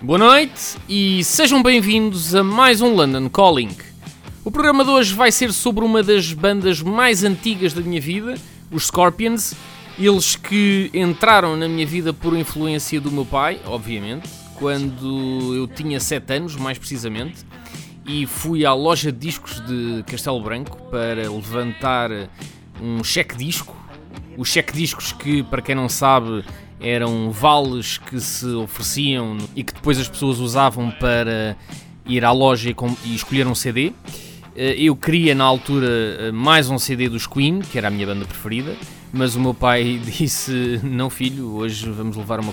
Boa noite e sejam bem-vindos a mais um London Calling. O programa de hoje vai ser sobre uma das bandas mais antigas da minha vida, os Scorpions. Eles que entraram na minha vida por influência do meu pai, obviamente, quando eu tinha 7 anos, mais precisamente, e fui à loja de discos de Castelo Branco para levantar um cheque-disco. Os cheque-discos que, para quem não sabe, eram vales que se ofereciam e que depois as pessoas usavam para ir à loja e escolher um CD. Eh, eu queria na altura eh, mais um CD dos Queen, que era a minha banda preferida, mas o meu pai disse: Não, filho, hoje vamos levar uma